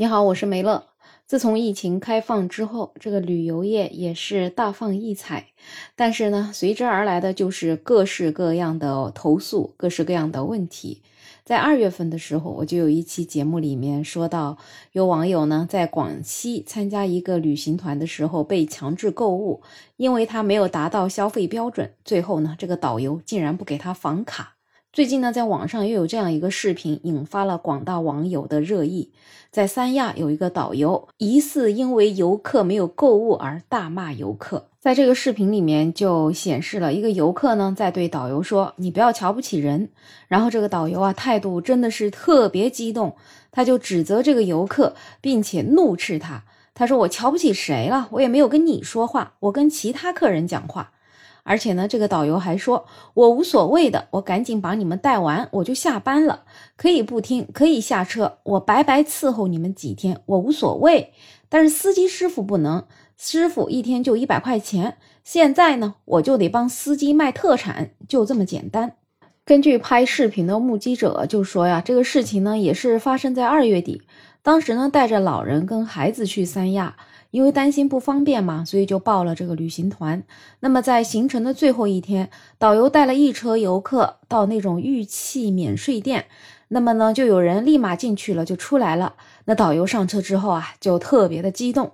你好，我是梅乐。自从疫情开放之后，这个旅游业也是大放异彩，但是呢，随之而来的就是各式各样的投诉，各式各样的问题。在二月份的时候，我就有一期节目里面说到，有网友呢在广西参加一个旅行团的时候被强制购物，因为他没有达到消费标准，最后呢，这个导游竟然不给他房卡。最近呢，在网上又有这样一个视频，引发了广大网友的热议。在三亚有一个导游，疑似因为游客没有购物而大骂游客。在这个视频里面，就显示了一个游客呢在对导游说：“你不要瞧不起人。”然后这个导游啊态度真的是特别激动，他就指责这个游客，并且怒斥他。他说：“我瞧不起谁了？我也没有跟你说话，我跟其他客人讲话。”而且呢，这个导游还说：“我无所谓的，我赶紧把你们带完，我就下班了，可以不听，可以下车，我白白伺候你们几天，我无所谓。但是司机师傅不能，师傅一天就一百块钱。现在呢，我就得帮司机卖特产，就这么简单。”根据拍视频的目击者就说呀，这个事情呢也是发生在二月底，当时呢带着老人跟孩子去三亚。因为担心不方便嘛，所以就报了这个旅行团。那么在行程的最后一天，导游带了一车游客到那种玉器免税店，那么呢，就有人立马进去了，就出来了。那导游上车之后啊，就特别的激动，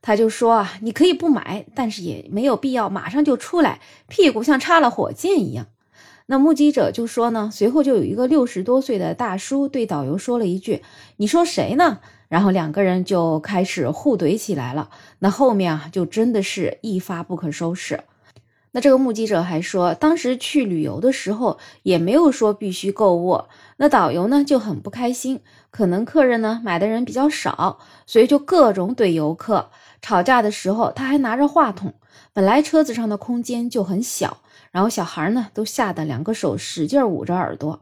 他就说啊，你可以不买，但是也没有必要马上就出来，屁股像插了火箭一样。那目击者就说呢，随后就有一个六十多岁的大叔对导游说了一句：“你说谁呢？”然后两个人就开始互怼起来了。那后面啊，就真的是一发不可收拾。那这个目击者还说，当时去旅游的时候也没有说必须购物。那导游呢就很不开心，可能客人呢买的人比较少，所以就各种怼游客。吵架的时候他还拿着话筒。本来车子上的空间就很小，然后小孩呢都吓得两个手使劲捂着耳朵。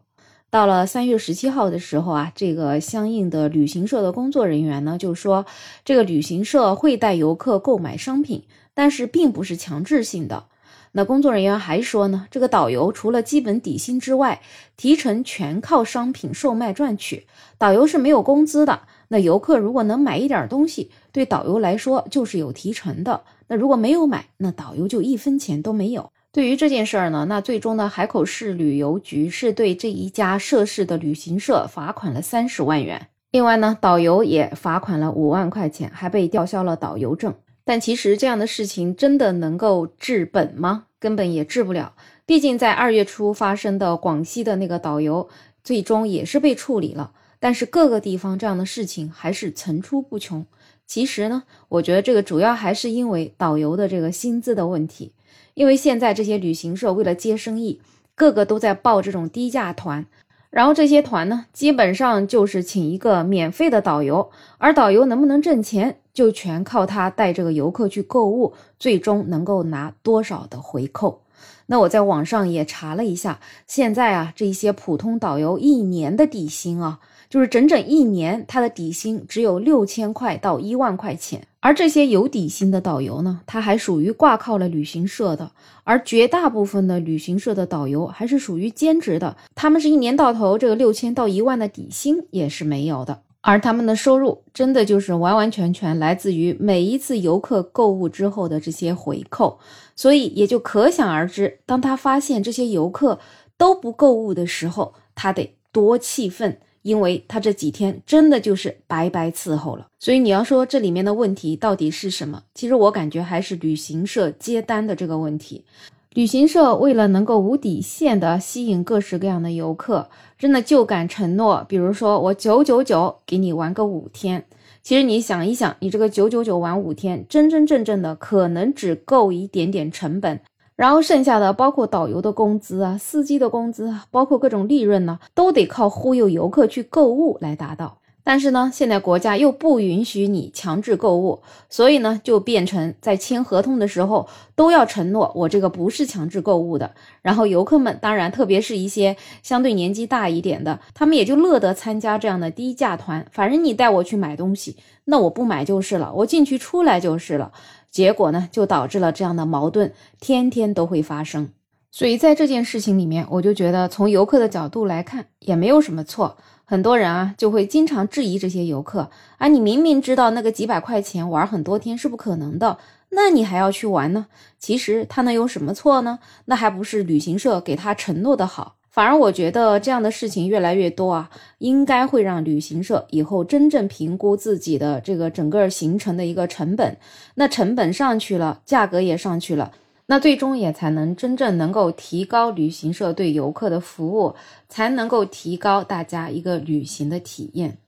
到了三月十七号的时候啊，这个相应的旅行社的工作人员呢就说，这个旅行社会带游客购买商品，但是并不是强制性的。那工作人员还说呢，这个导游除了基本底薪之外，提成全靠商品售卖赚取，导游是没有工资的。那游客如果能买一点东西，对导游来说就是有提成的。那如果没有买，那导游就一分钱都没有。对于这件事儿呢，那最终呢，海口市旅游局是对这一家涉事的旅行社罚款了三十万元。另外呢，导游也罚款了五万块钱，还被吊销了导游证。但其实这样的事情真的能够治本吗？根本也治不了。毕竟在二月初发生的广西的那个导游，最终也是被处理了。但是各个地方这样的事情还是层出不穷。其实呢，我觉得这个主要还是因为导游的这个薪资的问题。因为现在这些旅行社为了接生意，个个都在报这种低价团，然后这些团呢，基本上就是请一个免费的导游，而导游能不能挣钱，就全靠他带这个游客去购物，最终能够拿多少的回扣。那我在网上也查了一下，现在啊，这些普通导游一年的底薪啊。就是整整一年，他的底薪只有六千块到一万块钱。而这些有底薪的导游呢，他还属于挂靠了旅行社的，而绝大部分的旅行社的导游还是属于兼职的，他们是一年到头这个六千到一万的底薪也是没有的，而他们的收入真的就是完完全全来自于每一次游客购物之后的这些回扣，所以也就可想而知，当他发现这些游客都不购物的时候，他得多气愤。因为他这几天真的就是白白伺候了，所以你要说这里面的问题到底是什么？其实我感觉还是旅行社接单的这个问题。旅行社为了能够无底线的吸引各式各样的游客，真的就敢承诺，比如说我九九九给你玩个五天。其实你想一想，你这个九九九玩五天，真真正正的可能只够一点点成本。然后剩下的包括导游的工资啊、司机的工资啊，包括各种利润呢，都得靠忽悠游客去购物来达到。但是呢，现在国家又不允许你强制购物，所以呢，就变成在签合同的时候都要承诺我这个不是强制购物的。然后游客们当然，特别是一些相对年纪大一点的，他们也就乐得参加这样的低价团。反正你带我去买东西，那我不买就是了，我进去出来就是了。结果呢，就导致了这样的矛盾，天天都会发生。所以在这件事情里面，我就觉得从游客的角度来看，也没有什么错。很多人啊就会经常质疑这些游客啊，你明明知道那个几百块钱玩很多天是不可能的，那你还要去玩呢？其实他能有什么错呢？那还不是旅行社给他承诺的好。反而我觉得这样的事情越来越多啊，应该会让旅行社以后真正评估自己的这个整个行程的一个成本。那成本上去了，价格也上去了。那最终也才能真正能够提高旅行社对游客的服务，才能够提高大家一个旅行的体验。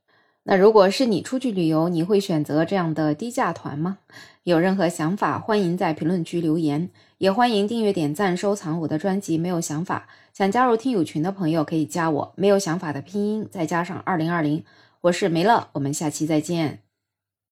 那如果是你出去旅游，你会选择这样的低价团吗？有任何想法，欢迎在评论区留言，也欢迎订阅、点赞、收藏我的专辑。没有想法，想加入听友群的朋友可以加我，没有想法的拼音再加上二零二零，我是梅乐，我们下期再见。